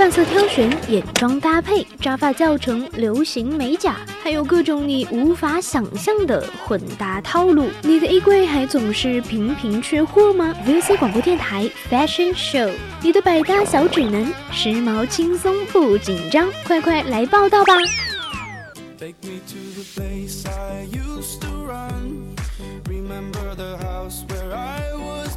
发色挑选，眼妆搭配，扎发教程，流行美甲，还有各种你无法想象的混搭套路。你的衣柜还总是频频缺货吗？VC 广播电台 Fashion Show，你的百搭小指南，时髦轻松不紧张，快快来报道吧！Remember the house where I was！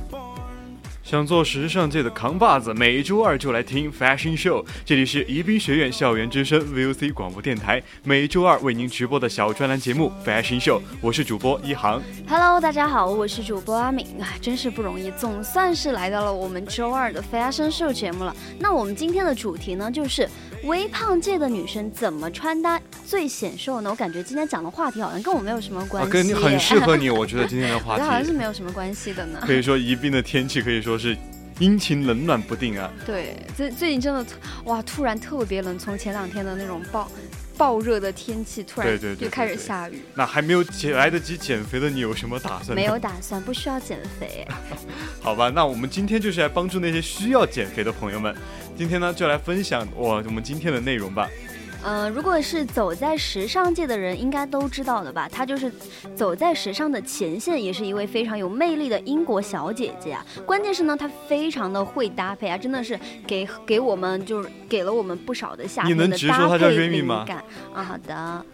想做时尚界的扛把子，每周二就来听 Fashion Show。这里是宜宾学院校园之声 VOC 广播电台，每周二为您直播的小专栏节目 Fashion Show。我是主播一航。Hello，大家好，我是主播阿敏啊，真是不容易，总算是来到了我们周二的 Fashion Show 节目了。那我们今天的主题呢，就是微胖界的女生怎么穿搭最显瘦呢？我感觉今天讲的话题好像跟我没有什么关系，跟你很适合你，我觉得今天的话题好像是没有什么关系的呢。可以说宜宾的天气可以说。是阴晴冷暖不定啊！对，最最近真的哇，突然特别冷，从前两天的那种暴暴热的天气，突然就开始下雨。那还没有减来得及减肥的你有什么打算？没有打算，不需要减肥。好吧，那我们今天就是来帮助那些需要减肥的朋友们。今天呢，就来分享我我们今天的内容吧。呃，如果是走在时尚界的人，应该都知道的吧？她就是走在时尚的前线，也是一位非常有魅力的英国小姐姐啊。关键是呢，她非常的会搭配啊，真的是给给我们就是给了我们不少的夏天的搭配灵感啊。好的。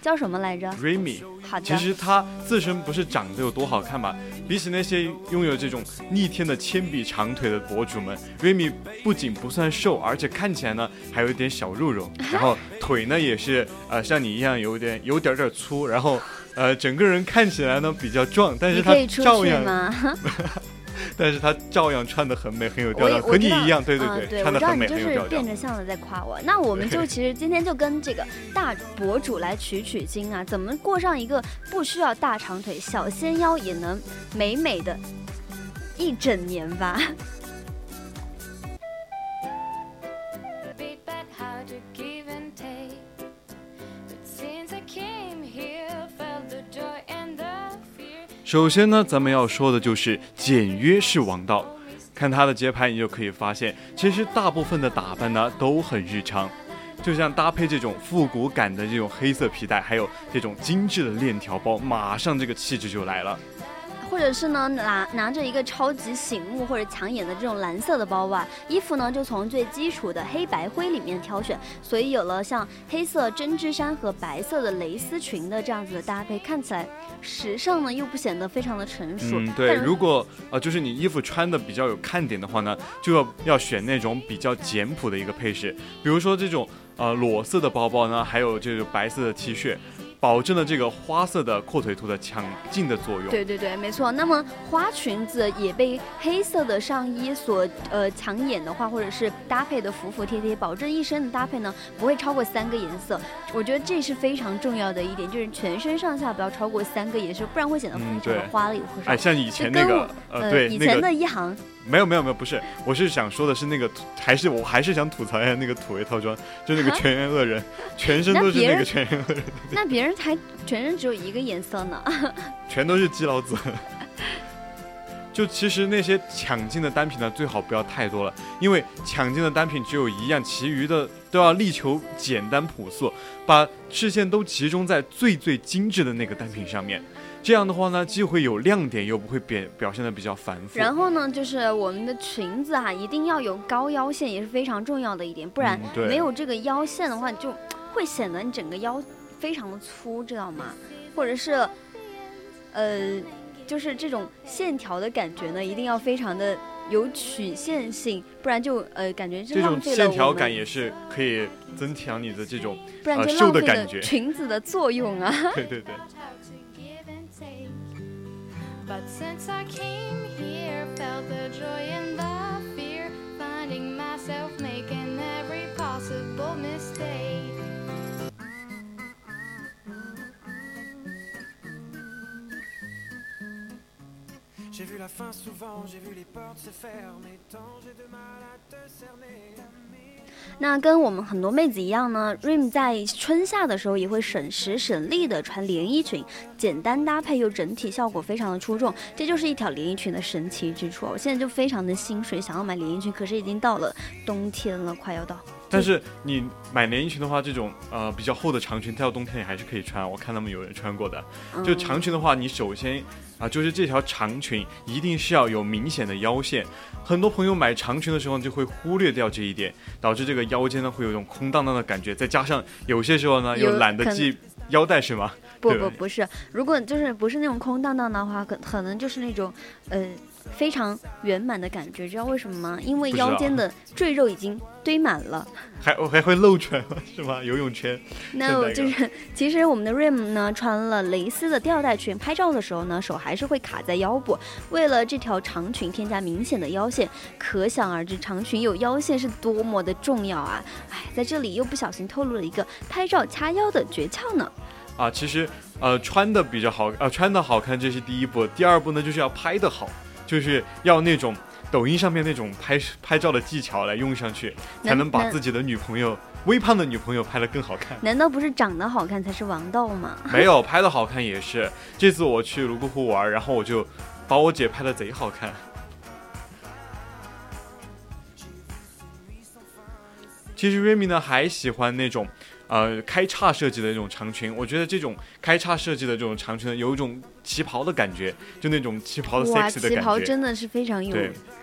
叫什么来着？Remy。好的。其实她自身不是长得有多好看吧？比起那些拥有这种逆天的铅笔长腿的博主们，Remy 不仅不算瘦，而且看起来呢还有一点小肉肉，然后腿呢也是呃像你一样有点有点点粗，然后呃整个人看起来呢比较壮，但是他 照样。但是她照样穿的很美，很有调调，和你一样，对对对，穿的很美，很有调调。变着相的在夸我，那我们就 其实今天就跟这个大博主来取取经啊，怎么过上一个不需要大长腿、小纤腰也能美美的一整年吧。首先呢，咱们要说的就是简约是王道。看她的节拍，你就可以发现，其实大部分的打扮呢都很日常，就像搭配这种复古感的这种黑色皮带，还有这种精致的链条包，马上这个气质就来了。或者是呢，拿拿着一个超级醒目或者抢眼的这种蓝色的包吧，衣服呢就从最基础的黑白灰里面挑选，所以有了像黑色针织衫和白色的蕾丝裙的这样子的搭配，看起来时尚呢又不显得非常的成熟。嗯，对，如果呃就是你衣服穿的比较有看点的话呢，就要要选那种比较简朴的一个配饰，比如说这种呃裸色的包包呢，还有这个白色的 T 恤。保证了这个花色的阔腿图的抢镜的作用。对对对，没错。那么花裙子也被黑色的上衣所呃抢眼的话，或者是搭配的服服帖帖，保证一身的搭配呢不会超过三个颜色。我觉得这是非常重要的一点，就是全身上下不要超过三个颜色，不然会显得非常的花里胡哨。哎，像以前那个呃，对，以前的一行。没有没有没有，不是，我是想说的是那个，还是我还是想吐槽一下那个土味套装，就那个全员恶人，全身都是那个全员恶人。那别人才全身只有一个颜色呢，全都是基佬子。就其实那些抢镜的单品呢，最好不要太多了，因为抢镜的单品只有一样，其余的都要力求简单朴素，把视线都集中在最最精致的那个单品上面。这样的话呢，既会有亮点，又不会表表现的比较繁复。然后呢，就是我们的裙子哈，一定要有高腰线，也是非常重要的一点，不然没有这个腰线的话，就会显得你整个腰非常的粗，知道吗？或者是，呃，就是这种线条的感觉呢，一定要非常的有曲线性，不然就呃感觉这种线条感也是可以增强你的这种不然就瘦的感觉，裙子的作用啊。对 对对。But since I came here, felt the joy and the fear, finding myself making every possible mistake. J'ai vu la fin souvent, j'ai vu les portes se fermer, tant j'ai de mal à te cerner. 那跟我们很多妹子一样呢，Rim 在春夏的时候也会省时省力的穿连衣裙，简单搭配又整体效果非常的出众，这就是一条连衣裙的神奇之处。我现在就非常的心水，想要买连衣裙，可是已经到了冬天了，快要到。但是你买连衣裙的话，这种呃比较厚的长裙，它到冬天也还是可以穿。我看他们有人穿过的。就长裙的话，你首先啊，就是这条长裙一定是要有明显的腰线。很多朋友买长裙的时候就会忽略掉这一点，导致这个腰间呢会有一种空荡荡的感觉。再加上有些时候呢又懒得系腰带，是吗？不不不是，如果就是不是那种空荡荡的话，可可能就是那种呃。非常圆满的感觉，知道为什么吗？因为腰间的赘肉已经堆满了，还我还会露出吗？是吗？游泳圈？那就是，其实我们的 Rim 呢，穿了蕾丝的吊带裙，拍照的时候呢，手还是会卡在腰部。为了这条长裙添加明显的腰线，可想而知，长裙有腰线是多么的重要啊！哎，在这里又不小心透露了一个拍照掐腰的诀窍呢。啊，其实呃，穿的比较好，呃，穿的好看，这是第一步。第二步呢，就是要拍的好。就是要那种抖音上面那种拍拍照的技巧来用上去，才能把自己的女朋友微胖的女朋友拍得更好看。难道不是长得好看才是王道吗？没有，拍的好看也是。这次我去泸沽湖玩，然后我就把我姐拍的贼好看。其实瑞米呢还喜欢那种。呃，开叉设计的那种长裙，我觉得这种开叉设计的这种长裙呢，有一种旗袍的感觉，就那种旗袍的 sexy 的感觉。旗袍真的是非常有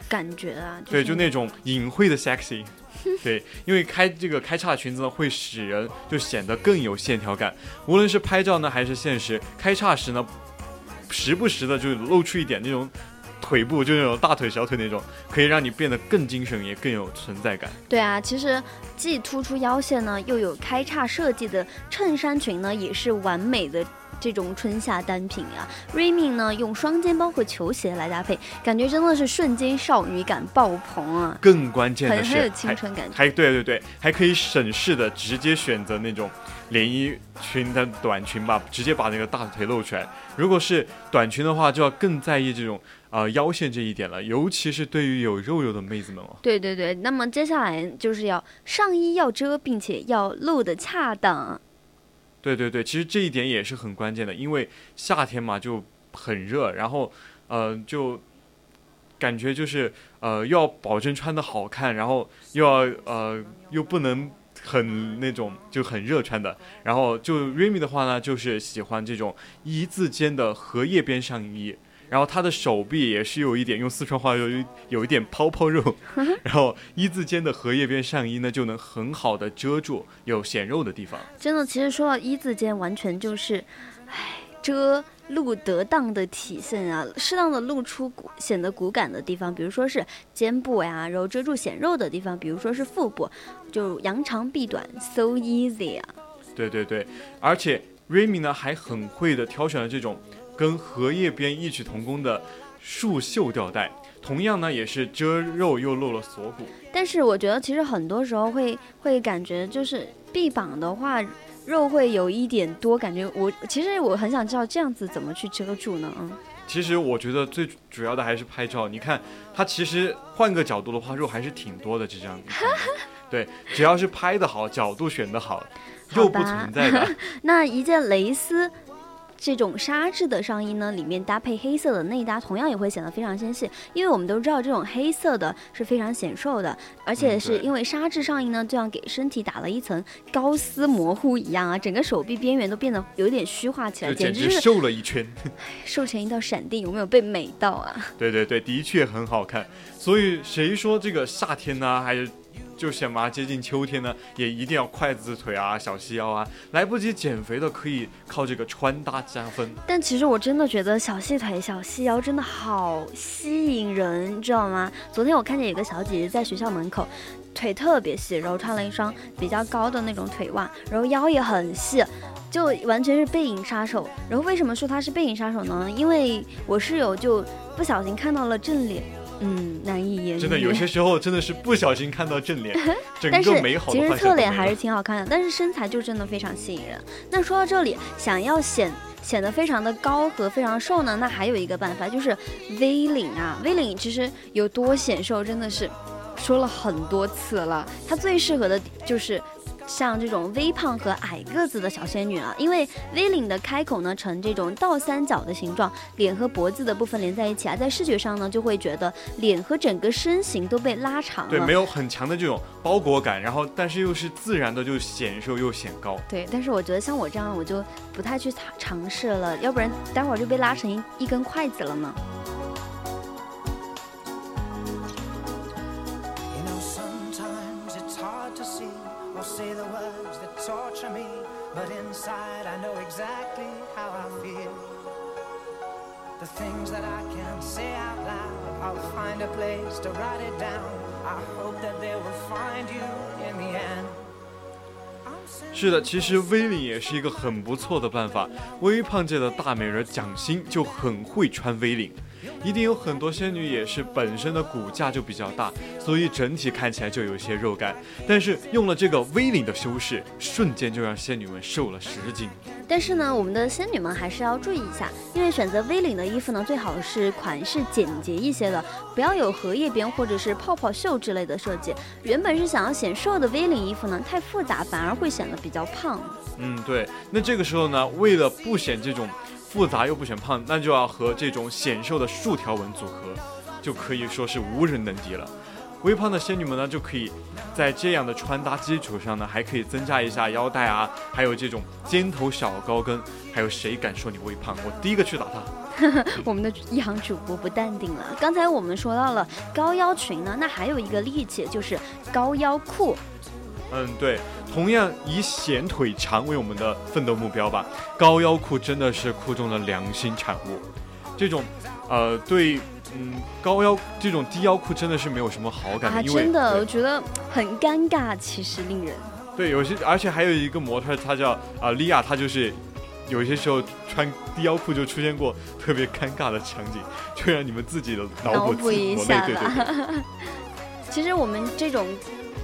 感觉啊！对，就那种隐晦的 sexy。对，因为开这个开叉裙子呢，会使人就显得更有线条感。无论是拍照呢，还是现实，开叉时呢，时不时的就露出一点那种。腿部就那种大腿小腿那种，可以让你变得更精神，也更有存在感。对啊，其实既突出腰线呢，又有开叉设计的衬衫裙呢，也是完美的这种春夏单品啊。瑞敏呢，用双肩包和球鞋来搭配，感觉真的是瞬间少女感爆棚啊！更关键的是，很有青春感觉。还对对对，还可以省事的直接选择那种连衣裙的短裙吧，直接把那个大腿露出来。如果是短裙的话，就要更在意这种。啊，腰线这一点了，尤其是对于有肉肉的妹子们哦。对对对，那么接下来就是要上衣要遮，并且要露的恰当。对对对，其实这一点也是很关键的，因为夏天嘛就很热，然后呃就感觉就是呃又要保证穿的好看，然后又要呃又不能很那种就很热穿的，然后就 Remy 的话呢，就是喜欢这种一字肩的荷叶边上衣。然后他的手臂也是有一点，用四川话有有一点泡泡肉，然后一字肩的荷叶边上衣呢，就能很好的遮住有显肉的地方。真的，其实说到一字肩，完全就是，唉，遮露得当的体现啊，适当的露出骨显得骨感的地方，比如说是肩部呀，然后遮住显肉的地方，比如说是腹部，就扬长避短，so easy 啊。对对对，而且 Remy 呢还很会的挑选了这种。跟荷叶边异曲同工的束袖吊带，同样呢也是遮肉又露了锁骨。但是我觉得其实很多时候会会感觉就是臂膀的话肉会有一点多，感觉我其实我很想知道这样子怎么去遮住呢？嗯，其实我觉得最主要的还是拍照。你看它其实换个角度的话，肉还是挺多的，这张。对，只要是拍的好，角度选的好，肉不存在的。那一件蕾丝。这种纱质的上衣呢，里面搭配黑色的内搭，同样也会显得非常纤细。因为我们都知道，这种黑色的是非常显瘦的，而且是因为纱质上衣呢，就像给身体打了一层高丝模糊一样啊，整个手臂边缘都变得有点虚化起来，简直是瘦了一圈，瘦成一道闪电，有没有被美到啊？对对对，的确很好看。所以谁说这个夏天呢，还是？就什么接近秋天呢，也一定要筷子腿啊、小细腰啊。来不及减肥的可以靠这个穿搭加分。但其实我真的觉得小细腿、小细腰真的好吸引人，你知道吗？昨天我看见有个小姐姐在学校门口，腿特别细，然后穿了一双比较高的那种腿袜，然后腰也很细，就完全是背影杀手。然后为什么说她是背影杀手呢？因为我室友就不小心看到了正脸。嗯，难以言喻。真的，有些时候真的是不小心看到正脸，整个美好的其实侧脸还是挺好看的，但是身材就真的非常吸引人。那说到这里，想要显显得非常的高和非常瘦呢，那还有一个办法就是 V 领啊，V 领其实有多显瘦，真的是说了很多次了，它最适合的就是。像这种微胖和矮个子的小仙女啊，因为 V 领的开口呢呈这种倒三角的形状，脸和脖子的部分连在一起啊，在视觉上呢就会觉得脸和整个身形都被拉长了。对，没有很强的这种包裹感，然后但是又是自然的，就显瘦又显高。对，但是我觉得像我这样，我就不太去尝尝试了，要不然待会儿就被拉成一一根筷子了呢。是的，其实 V 领也是一个很不错的办法。微胖界的大美人蒋欣就很会穿 V 领。一定有很多仙女也是本身的骨架就比较大，所以整体看起来就有些肉感。但是用了这个 V 领的修饰，瞬间就让仙女们瘦了十斤。但是呢，我们的仙女们还是要注意一下，因为选择 V 领的衣服呢，最好是款式简洁一些的，不要有荷叶边或者是泡泡袖之类的设计。原本是想要显瘦的 V 领衣服呢，太复杂反而会显得比较胖。嗯，对。那这个时候呢，为了不显这种。复杂又不显胖，那就要和这种显瘦的竖条纹组合，就可以说是无人能敌了。微胖的仙女们呢，就可以在这样的穿搭基础上呢，还可以增加一下腰带啊，还有这种尖头小高跟。还有谁敢说你微胖？我第一个去打他。我们的一行主播不淡定了。刚才我们说到了高腰裙呢，那还有一个利器就是高腰裤。嗯，对。同样以显腿长为我们的奋斗目标吧，高腰裤真的是裤中的良心产物。这种，呃，对，嗯，高腰这种低腰裤真的是没有什么好感的，因为真的我觉得很尴尬，其实令人。对，有些而且还有一个模特，她叫啊莉亚，她就是有些时候穿低腰裤就出现过特别尴尬的场景，就让你们自己的脑补一下吧。其实我们这种。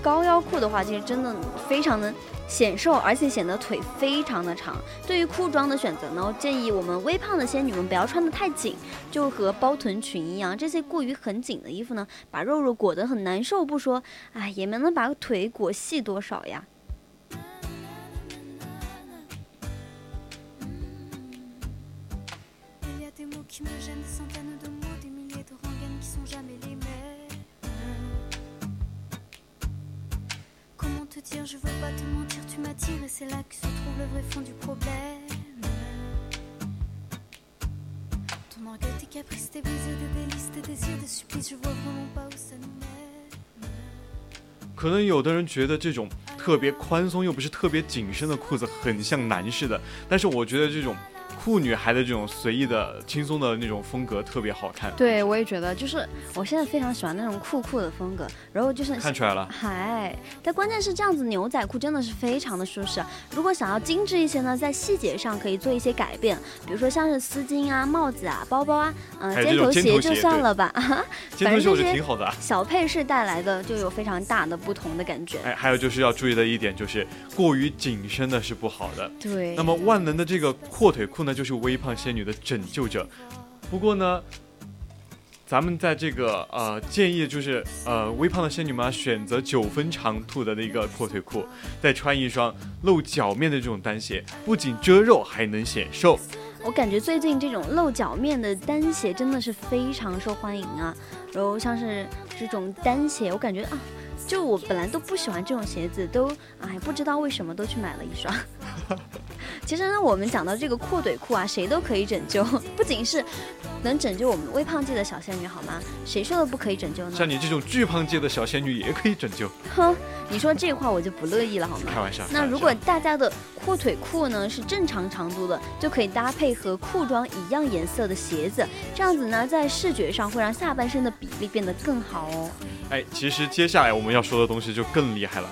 高腰裤的话，其实真的非常的显瘦，而且显得腿非常的长。对于裤装的选择呢，我建议我们微胖的仙女们不要穿的太紧，就和包臀裙一样。这些过于很紧的衣服呢，把肉肉裹得很难受不说，哎，也没能把腿裹细多少呀。可能有的人觉得这种特别宽松又不是特别紧身的裤子很像男士的，但是我觉得这种。酷女孩的这种随意的、轻松的那种风格特别好看。对，我也觉得，就是我现在非常喜欢那种酷酷的风格。然后就是看出来了，嗨！但关键是这样子牛仔裤真的是非常的舒适。如果想要精致一些呢，在细节上可以做一些改变，比如说像是丝巾啊、帽子啊、包包啊，嗯，尖头鞋就算了吧。尖头鞋挺好的。小配饰带来的就有非常大的不同的感觉。哎，还有就是要注意的一点就是过于紧身的是不好的。对。那么万能的这个阔腿裤呢？那就是微胖仙女的拯救者。不过呢，咱们在这个呃建议就是呃微胖的仙女们选择九分长度的那个阔腿裤，再穿一双露脚面的这种单鞋，不仅遮肉还能显瘦。我感觉最近这种露脚面的单鞋真的是非常受欢迎啊。然后像是这种单鞋，我感觉啊。就我本来都不喜欢这种鞋子，都哎不知道为什么都去买了一双。其实呢，我们讲到这个阔腿裤啊，谁都可以拯救，不仅是能拯救我们微胖界的小仙女，好吗？谁说的不可以拯救呢？像你这种巨胖界的小仙女也可以拯救。哼，你说这话我就不乐意了，好吗？开玩笑。那如果大家的阔腿裤呢是正常长度的，就可以搭配和裤装一样颜色的鞋子，这样子呢，在视觉上会让下半身的比例变得更好哦。哎，其实接下来我们要说的东西就更厉害了，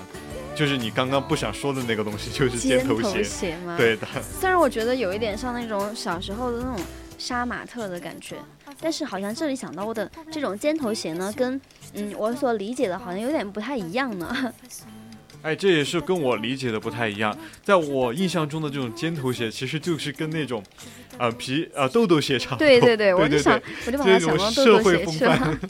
就是你刚刚不想说的那个东西，就是尖头鞋吗？对的。虽然我觉得有一点像那种小时候的那种杀马特的感觉，但是好像这里想到的这种尖头鞋呢，跟嗯我所理解的好像有点不太一样呢。哎，这也是跟我理解的不太一样。在我印象中的这种尖头鞋，其实就是跟那种，呃皮呃豆豆鞋差不多。对对对，我就想我就把它想到豆豆鞋去了。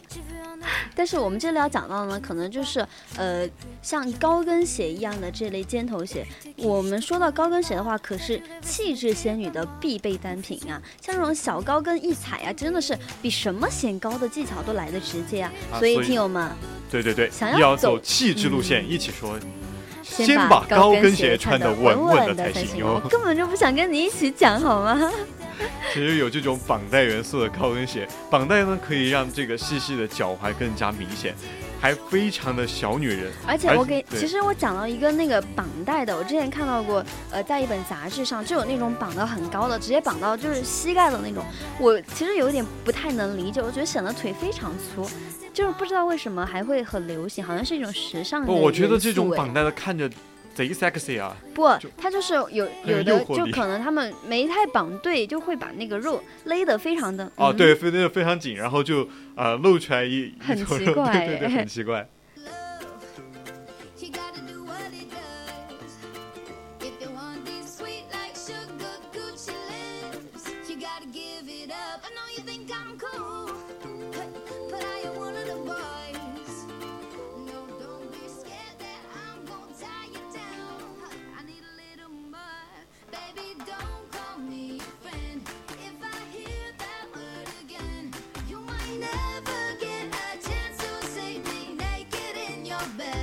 但是我们这里要讲到的呢，可能就是呃，像高跟鞋一样的这类尖头鞋。我们说到高跟鞋的话，可是气质仙女的必备单品啊。像这种小高跟一踩啊，真的是比什么显高的技巧都来得直接啊。所以听友们，对对对，想要走气质路线，一起说。先把高跟鞋穿的稳稳的才行哦。根本就不想跟你一起讲，好吗？其实有这种绑带元素的高跟鞋，绑带呢可以让这个细细的脚踝更加明显，还非常的小女人。而且我给，其实我讲到一个那个绑带的，我之前看到过，呃，在一本杂志上就有那种绑的很高的，直接绑到就是膝盖的那种。我其实有一点不太能理解，我觉得显得腿非常粗。就是不知道为什么还会很流行，好像是一种时尚。不，我觉得这种绑带的看着贼 sexy 啊。不，它就是有有的，就可能他们没太绑对，就会把那个肉勒得非常的。哦，对，勒得非常紧，然后就呃露出来一很奇怪，对对对，很奇怪。your bed.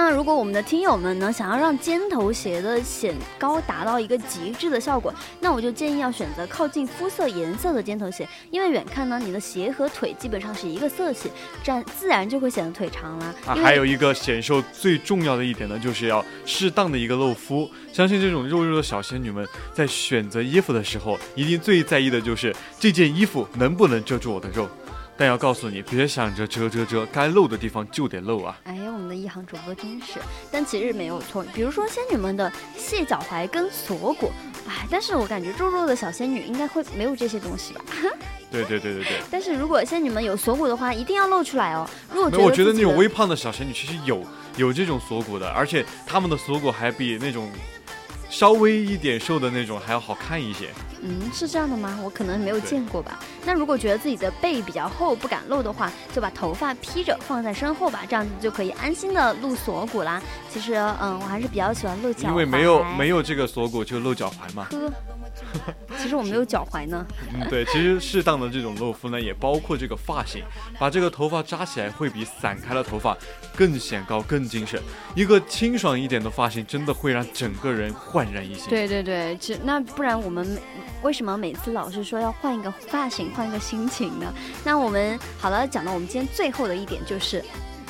那如果我们的听友们呢，想要让尖头鞋的显高达到一个极致的效果，那我就建议要选择靠近肤色颜色的尖头鞋，因为远看呢，你的鞋和腿基本上是一个色系，这样自然就会显得腿长啦。啊，还有一个显瘦最重要的一点呢，就是要适当的一个露肤。相信这种肉肉的小仙女们在选择衣服的时候，一定最在意的就是这件衣服能不能遮住我的肉。但要告诉你，别想着遮遮遮，该露的地方就得露啊！哎呀，我们的一行主播真是，但其实没有错。比如说仙女们的蟹脚踝跟锁骨，哎，但是我感觉肉肉的小仙女应该会没有这些东西吧？对对对对对。但是如果仙女们有锁骨的话，一定要露出来哦。如果我觉得那种微胖的小仙女其实有有这种锁骨的，而且她们的锁骨还比那种。稍微一点瘦的那种还要好看一些。嗯，是这样的吗？我可能没有见过吧。那如果觉得自己的背比较厚不敢露的话，就把头发披着放在身后吧，这样子就可以安心的露锁骨啦。其实，嗯，我还是比较喜欢露脚。因为没有没有这个锁骨就露脚踝嘛。呵。其实我没有脚踝呢。嗯，对，其实适当的这种露肤呢，也包括这个发型，把这个头发扎起来会比散开的头发更显高、更精神。一个清爽一点的发型，真的会让整个人焕然一新。对对对，其那不然我们为什么每次老是说要换一个发型、换一个心情呢？那我们好了，讲到我们今天最后的一点就是，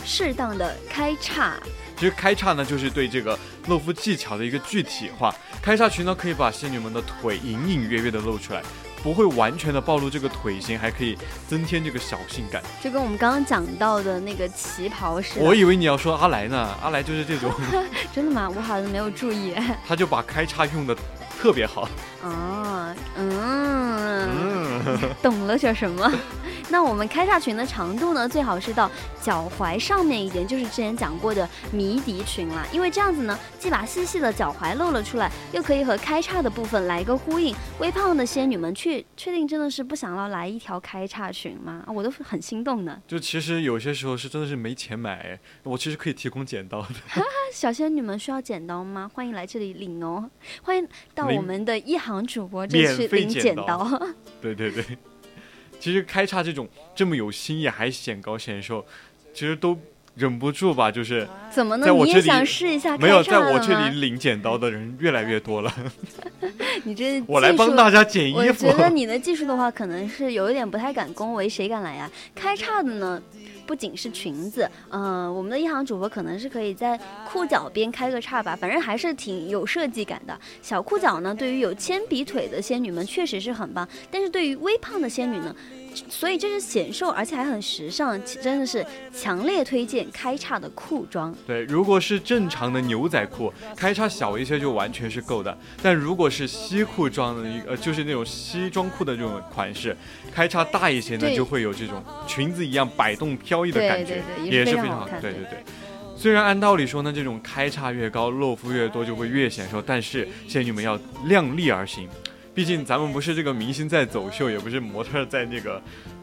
适当的开叉。其实开叉呢，就是对这个露肤技巧的一个具体化。开叉裙呢，可以把仙女们的腿隐隐约约的露出来，不会完全的暴露这个腿型，还可以增添这个小性感。就跟我们刚刚讲到的那个旗袍似的。我以为你要说阿来呢，阿来就是这种。真的吗？我好像没有注意。他就把开叉用的特别好。哦，嗯，懂了点什么？那我们开叉裙的长度呢，最好是到脚踝上面一点，就是之前讲过的迷笛裙啦。因为这样子呢，既把细细的脚踝露了出来，又可以和开叉的部分来一个呼应。微胖的仙女们，确确定真的是不想要来一条开叉裙吗？我都很心动呢。就其实有些时候是真的是没钱买，我其实可以提供剪刀的。小仙女们需要剪刀吗？欢迎来这里领哦，欢迎到我们的一行主播这去领剪刀。对对对。其实开叉这种这么有新意还显高显瘦，其实都忍不住吧，就是怎么呢？你也想试一下？没有，在我这里领剪刀的人越来越多了。你这 我来帮大家剪衣服。我觉得你的技术的话，可能是有一点不太敢恭维，谁敢来呀？开叉的呢？不仅是裙子，嗯，我们的一行主播可能是可以在裤脚边开个叉吧，反正还是挺有设计感的。小裤脚呢，对于有铅笔腿的仙女们确实是很棒，但是对于微胖的仙女呢？所以这是显瘦，而且还很时尚，真的是强烈推荐开叉的裤装。对，如果是正常的牛仔裤，开叉小一些就完全是够的。但如果是西裤装的一个，就是那种西装裤的这种款式，开叉大一些呢，就会有这种裙子一样摆动飘逸的感觉，也是非常好看。对对对。虽然按道理说呢，这种开叉越高，露肤越多就会越显瘦，但是仙女们要量力而行，毕竟咱们不是这个明星在走秀，也不是模特在那个。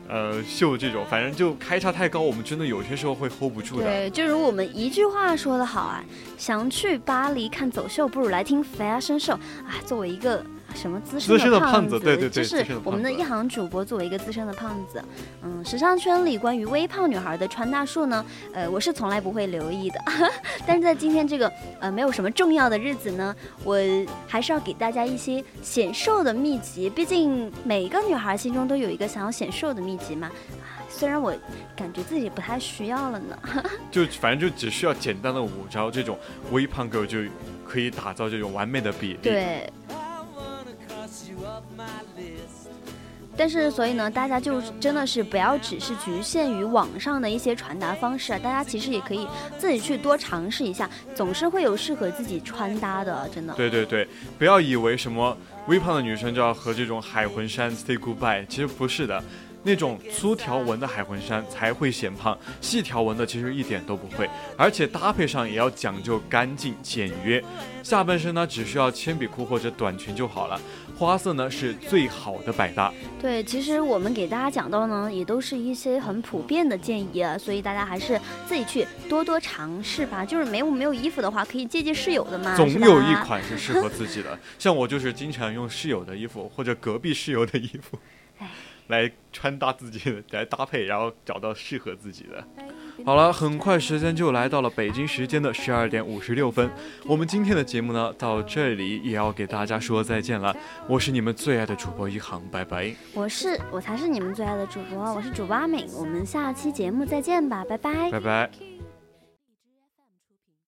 呃，秀这种，反正就开叉太高，我们真的有些时候会 hold 不住的。对，就如我们一句话说的好啊，想去巴黎看走秀，不如来听 fashion show。啊，作为一个。什么资深的胖子？对对对，就是我们的一行主播作为一个资深的胖子，嗯，时尚圈里关于微胖女孩的穿搭术呢，呃，我是从来不会留意的。但是在今天这个呃没有什么重要的日子呢，我还是要给大家一些显瘦的秘籍。毕竟每一个女孩心中都有一个想要显瘦的秘籍嘛。虽然我感觉自己不太需要了呢。就反正就只需要简单的五招，这种微胖 girl 就可以打造这种完美的比例。对。但是，所以呢，大家就真的是不要只是局限于网上的一些传达方式啊，大家其实也可以自己去多尝试一下，总是会有适合自己穿搭的，真的。对对对，不要以为什么微胖的女生就要和这种海魂衫 say goodbye，其实不是的。那种粗条纹的海魂衫才会显胖，细条纹的其实一点都不会，而且搭配上也要讲究干净简约。下半身呢，只需要铅笔裤或者短裙就好了。花色呢是最好的百搭。对，其实我们给大家讲到呢，也都是一些很普遍的建议啊，所以大家还是自己去多多尝试吧。就是没有没有衣服的话，可以借借室友的嘛，总有一款是适合自己的。像我就是经常用室友的衣服或者隔壁室友的衣服。来穿搭自己的，来搭配，然后找到适合自己的。好了，很快时间就来到了北京时间的十二点五十六分。我们今天的节目呢，到这里也要给大家说再见了。我是你们最爱的主播一航，拜拜。我是，我才是你们最爱的主播，我是主播阿敏。我们下期节目再见吧，拜拜，拜拜。